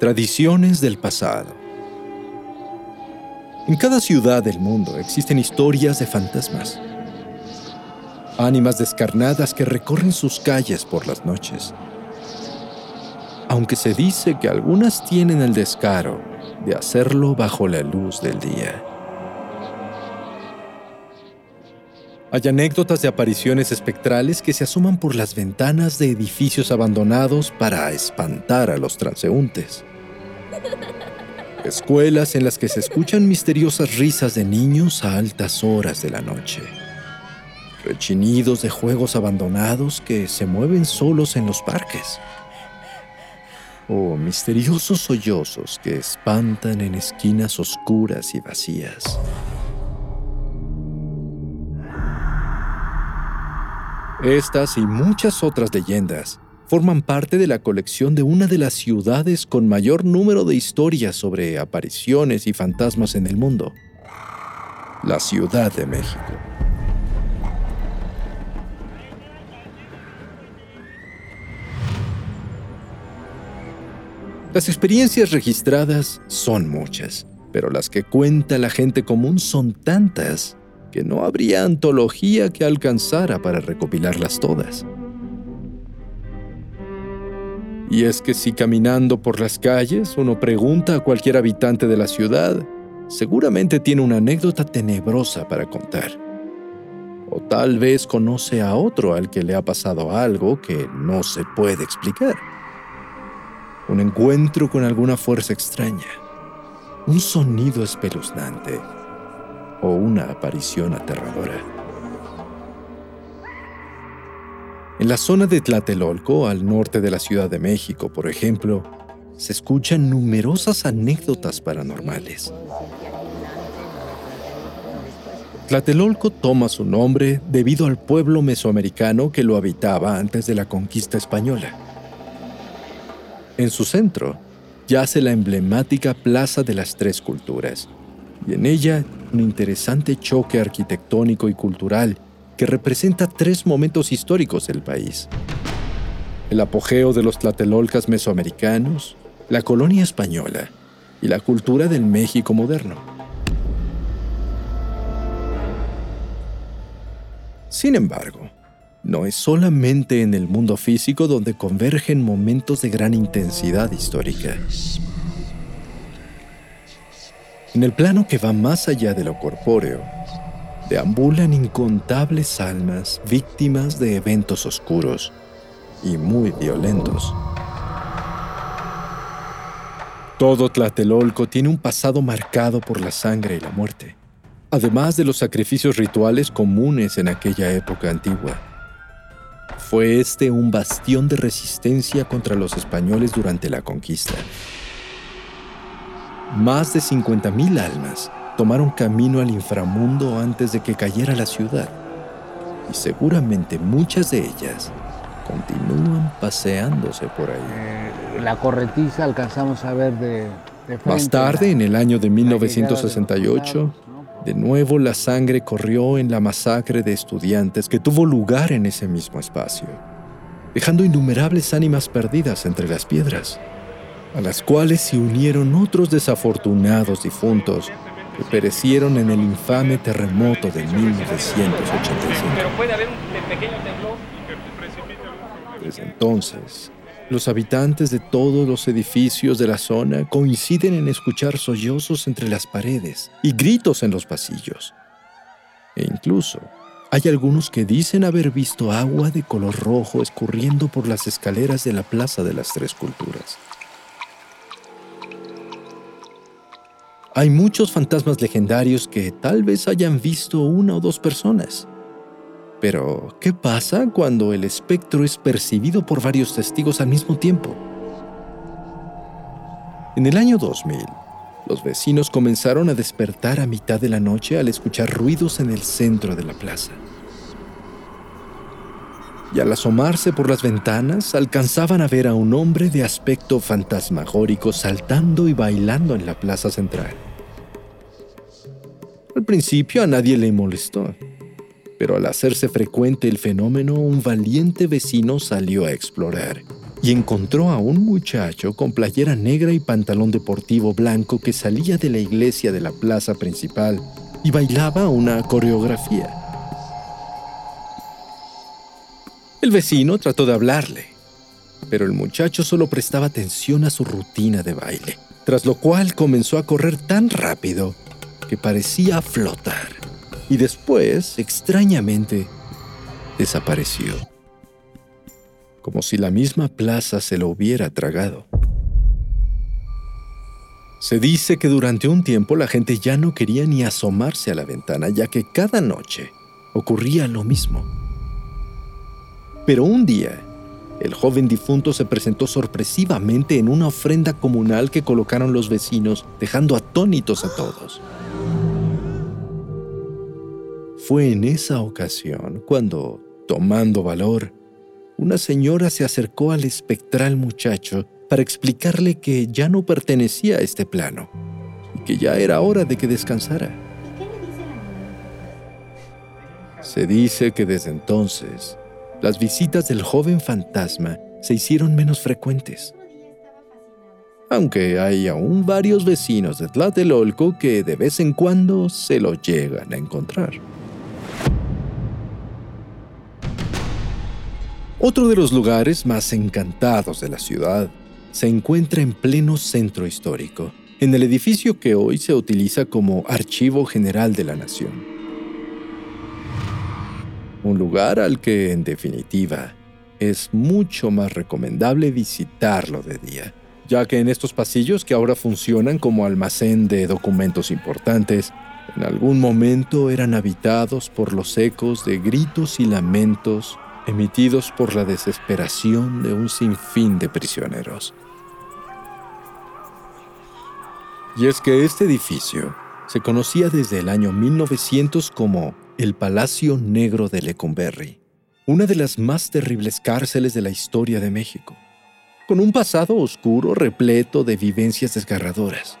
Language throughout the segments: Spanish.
Tradiciones del pasado. En cada ciudad del mundo existen historias de fantasmas. Ánimas descarnadas que recorren sus calles por las noches. Aunque se dice que algunas tienen el descaro de hacerlo bajo la luz del día. Hay anécdotas de apariciones espectrales que se asoman por las ventanas de edificios abandonados para espantar a los transeúntes. Escuelas en las que se escuchan misteriosas risas de niños a altas horas de la noche. Rechinidos de juegos abandonados que se mueven solos en los parques. O misteriosos sollozos que espantan en esquinas oscuras y vacías. Estas y muchas otras leyendas forman parte de la colección de una de las ciudades con mayor número de historias sobre apariciones y fantasmas en el mundo, la Ciudad de México. Las experiencias registradas son muchas, pero las que cuenta la gente común son tantas que no habría antología que alcanzara para recopilarlas todas. Y es que si caminando por las calles uno pregunta a cualquier habitante de la ciudad, seguramente tiene una anécdota tenebrosa para contar. O tal vez conoce a otro al que le ha pasado algo que no se puede explicar. Un encuentro con alguna fuerza extraña, un sonido espeluznante o una aparición aterradora. En la zona de Tlatelolco, al norte de la Ciudad de México, por ejemplo, se escuchan numerosas anécdotas paranormales. Tlatelolco toma su nombre debido al pueblo mesoamericano que lo habitaba antes de la conquista española. En su centro yace la emblemática Plaza de las Tres Culturas, y en ella un interesante choque arquitectónico y cultural que representa tres momentos históricos del país. El apogeo de los tlatelolcas mesoamericanos, la colonia española y la cultura del México moderno. Sin embargo, no es solamente en el mundo físico donde convergen momentos de gran intensidad histórica. En el plano que va más allá de lo corpóreo, deambulan incontables almas víctimas de eventos oscuros y muy violentos. Todo Tlatelolco tiene un pasado marcado por la sangre y la muerte, además de los sacrificios rituales comunes en aquella época antigua. Fue este un bastión de resistencia contra los españoles durante la conquista. Más de 50.000 almas tomaron camino al inframundo antes de que cayera la ciudad. Y seguramente muchas de ellas continúan paseándose por ahí. Eh, la corretiza alcanzamos a ver de, Más tarde, en el año de 1968, de nuevo la sangre corrió en la masacre de estudiantes que tuvo lugar en ese mismo espacio, dejando innumerables ánimas perdidas entre las piedras, a las cuales se unieron otros desafortunados difuntos perecieron en el infame terremoto de 1985. Pero puede haber un pequeño temblor. Desde entonces, los habitantes de todos los edificios de la zona coinciden en escuchar sollozos entre las paredes y gritos en los pasillos. E incluso hay algunos que dicen haber visto agua de color rojo escurriendo por las escaleras de la Plaza de las Tres Culturas. Hay muchos fantasmas legendarios que tal vez hayan visto una o dos personas. Pero, ¿qué pasa cuando el espectro es percibido por varios testigos al mismo tiempo? En el año 2000, los vecinos comenzaron a despertar a mitad de la noche al escuchar ruidos en el centro de la plaza. Y al asomarse por las ventanas, alcanzaban a ver a un hombre de aspecto fantasmagórico saltando y bailando en la plaza central. Al principio a nadie le molestó, pero al hacerse frecuente el fenómeno, un valiente vecino salió a explorar y encontró a un muchacho con playera negra y pantalón deportivo blanco que salía de la iglesia de la plaza principal y bailaba una coreografía. El vecino trató de hablarle, pero el muchacho solo prestaba atención a su rutina de baile, tras lo cual comenzó a correr tan rápido que parecía flotar y después, extrañamente, desapareció como si la misma plaza se lo hubiera tragado. Se dice que durante un tiempo la gente ya no quería ni asomarse a la ventana, ya que cada noche ocurría lo mismo. Pero un día, el joven difunto se presentó sorpresivamente en una ofrenda comunal que colocaron los vecinos, dejando atónitos a todos. Fue en esa ocasión cuando, tomando valor, una señora se acercó al espectral muchacho para explicarle que ya no pertenecía a este plano y que ya era hora de que descansara. Se dice que desde entonces las visitas del joven fantasma se hicieron menos frecuentes. Aunque hay aún varios vecinos de Tlatelolco que de vez en cuando se lo llegan a encontrar. Otro de los lugares más encantados de la ciudad se encuentra en pleno centro histórico, en el edificio que hoy se utiliza como Archivo General de la Nación. Un lugar al que, en definitiva, es mucho más recomendable visitarlo de día, ya que en estos pasillos que ahora funcionan como almacén de documentos importantes, en algún momento eran habitados por los ecos de gritos y lamentos emitidos por la desesperación de un sinfín de prisioneros. Y es que este edificio se conocía desde el año 1900 como el Palacio Negro de Lecumberri, una de las más terribles cárceles de la historia de México, con un pasado oscuro repleto de vivencias desgarradoras.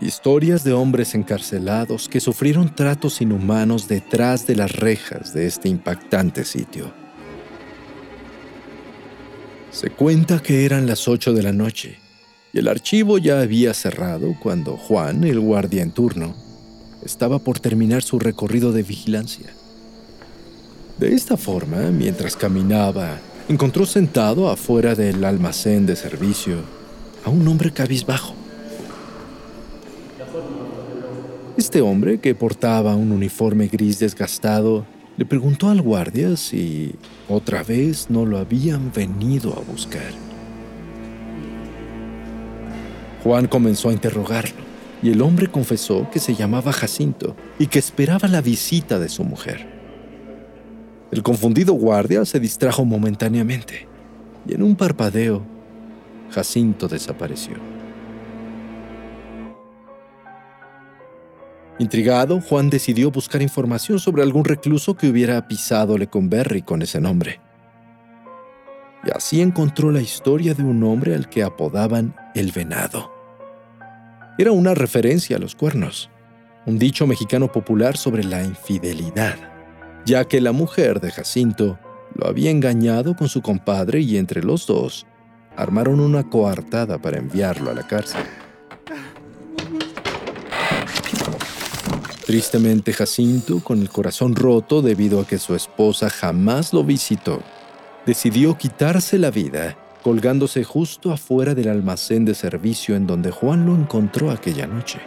Historias de hombres encarcelados que sufrieron tratos inhumanos detrás de las rejas de este impactante sitio. Se cuenta que eran las 8 de la noche y el archivo ya había cerrado cuando Juan, el guardia en turno, estaba por terminar su recorrido de vigilancia. De esta forma, mientras caminaba, encontró sentado afuera del almacén de servicio a un hombre cabizbajo. Este hombre, que portaba un uniforme gris desgastado, le preguntó al guardia si otra vez no lo habían venido a buscar. Juan comenzó a interrogarlo y el hombre confesó que se llamaba Jacinto y que esperaba la visita de su mujer. El confundido guardia se distrajo momentáneamente y en un parpadeo, Jacinto desapareció. Intrigado, Juan decidió buscar información sobre algún recluso que hubiera pisado Lecumberri con ese nombre. Y así encontró la historia de un hombre al que apodaban el venado. Era una referencia a los cuernos, un dicho mexicano popular sobre la infidelidad, ya que la mujer de Jacinto lo había engañado con su compadre y entre los dos armaron una coartada para enviarlo a la cárcel. Tristemente Jacinto, con el corazón roto debido a que su esposa jamás lo visitó, decidió quitarse la vida colgándose justo afuera del almacén de servicio en donde Juan lo encontró aquella noche.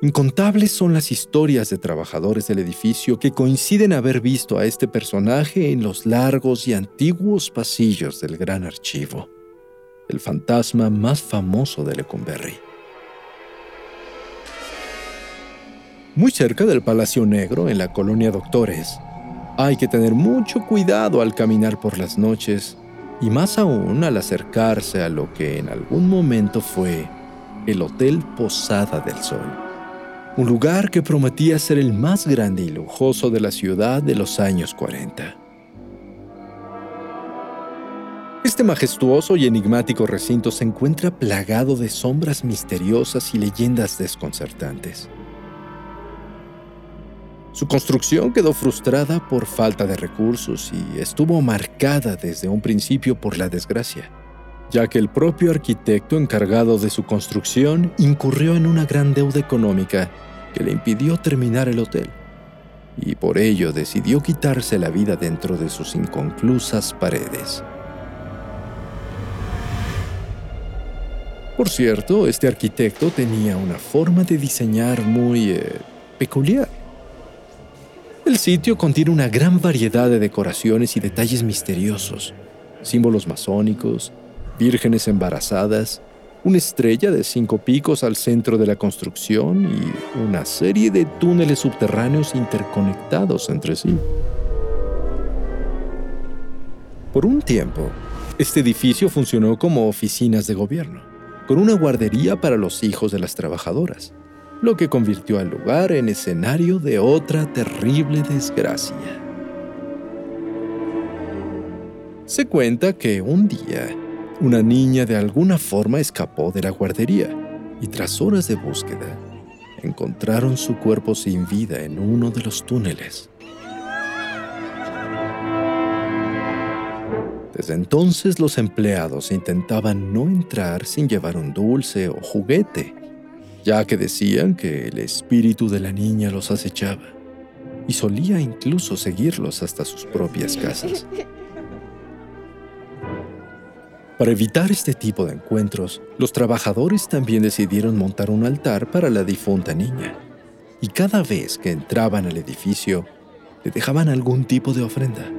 Incontables son las historias de trabajadores del edificio que coinciden haber visto a este personaje en los largos y antiguos pasillos del gran archivo el fantasma más famoso de Lecumberri. Muy cerca del Palacio Negro en la colonia Doctores. Hay que tener mucho cuidado al caminar por las noches y más aún al acercarse a lo que en algún momento fue el Hotel Posada del Sol, un lugar que prometía ser el más grande y lujoso de la ciudad de los años 40. Este majestuoso y enigmático recinto se encuentra plagado de sombras misteriosas y leyendas desconcertantes. Su construcción quedó frustrada por falta de recursos y estuvo marcada desde un principio por la desgracia, ya que el propio arquitecto encargado de su construcción incurrió en una gran deuda económica que le impidió terminar el hotel, y por ello decidió quitarse la vida dentro de sus inconclusas paredes. Por cierto, este arquitecto tenía una forma de diseñar muy eh, peculiar. El sitio contiene una gran variedad de decoraciones y detalles misteriosos, símbolos masónicos, vírgenes embarazadas, una estrella de cinco picos al centro de la construcción y una serie de túneles subterráneos interconectados entre sí. Por un tiempo, este edificio funcionó como oficinas de gobierno, con una guardería para los hijos de las trabajadoras lo que convirtió al lugar en escenario de otra terrible desgracia. Se cuenta que un día, una niña de alguna forma escapó de la guardería y tras horas de búsqueda, encontraron su cuerpo sin vida en uno de los túneles. Desde entonces los empleados intentaban no entrar sin llevar un dulce o juguete ya que decían que el espíritu de la niña los acechaba y solía incluso seguirlos hasta sus propias casas. Para evitar este tipo de encuentros, los trabajadores también decidieron montar un altar para la difunta niña, y cada vez que entraban al edificio, le dejaban algún tipo de ofrenda.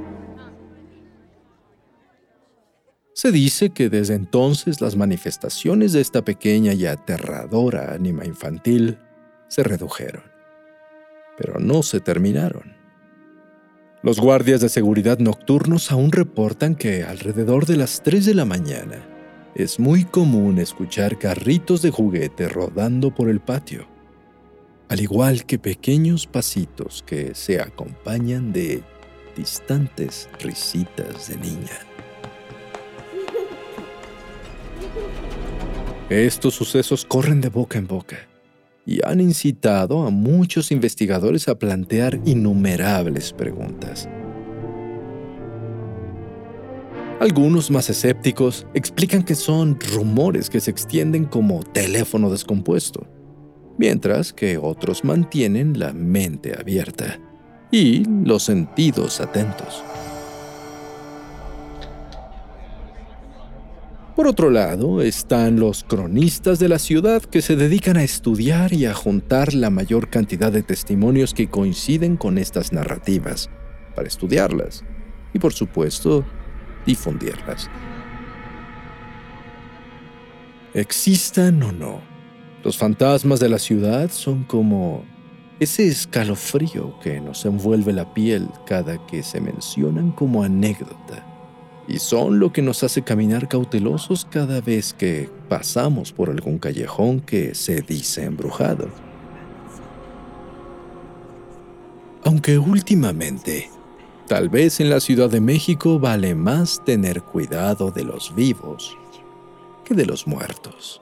Se dice que desde entonces las manifestaciones de esta pequeña y aterradora ánima infantil se redujeron, pero no se terminaron. Los guardias de seguridad nocturnos aún reportan que alrededor de las 3 de la mañana es muy común escuchar carritos de juguete rodando por el patio, al igual que pequeños pasitos que se acompañan de distantes risitas de niña. Estos sucesos corren de boca en boca y han incitado a muchos investigadores a plantear innumerables preguntas. Algunos más escépticos explican que son rumores que se extienden como teléfono descompuesto, mientras que otros mantienen la mente abierta y los sentidos atentos. Por otro lado, están los cronistas de la ciudad que se dedican a estudiar y a juntar la mayor cantidad de testimonios que coinciden con estas narrativas, para estudiarlas y, por supuesto, difundirlas. Existan o no, los fantasmas de la ciudad son como ese escalofrío que nos envuelve la piel cada que se mencionan como anécdota y son lo que nos hace caminar cautelosos cada vez que pasamos por algún callejón que se dice embrujado. Aunque últimamente, tal vez en la Ciudad de México vale más tener cuidado de los vivos que de los muertos.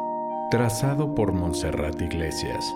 trazado por Montserrat Iglesias.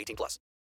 18 plus.